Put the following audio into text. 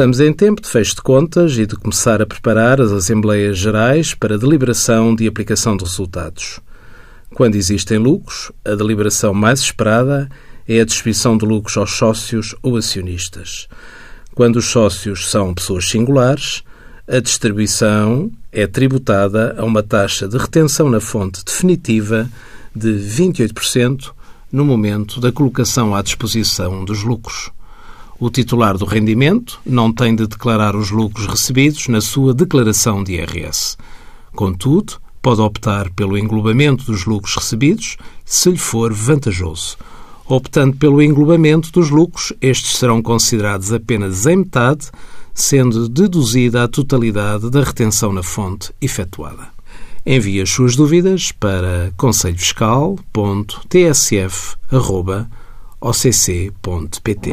Estamos em tempo de fecho de contas e de começar a preparar as Assembleias Gerais para deliberação de aplicação de resultados. Quando existem lucros, a deliberação mais esperada é a distribuição de lucros aos sócios ou acionistas. Quando os sócios são pessoas singulares, a distribuição é tributada a uma taxa de retenção na fonte definitiva de 28% no momento da colocação à disposição dos lucros. O titular do rendimento não tem de declarar os lucros recebidos na sua declaração de IRS. Contudo, pode optar pelo englobamento dos lucros recebidos se lhe for vantajoso. Optando pelo englobamento dos lucros, estes serão considerados apenas em metade, sendo deduzida a totalidade da retenção na fonte efetuada. Envie as suas dúvidas para occ.pt.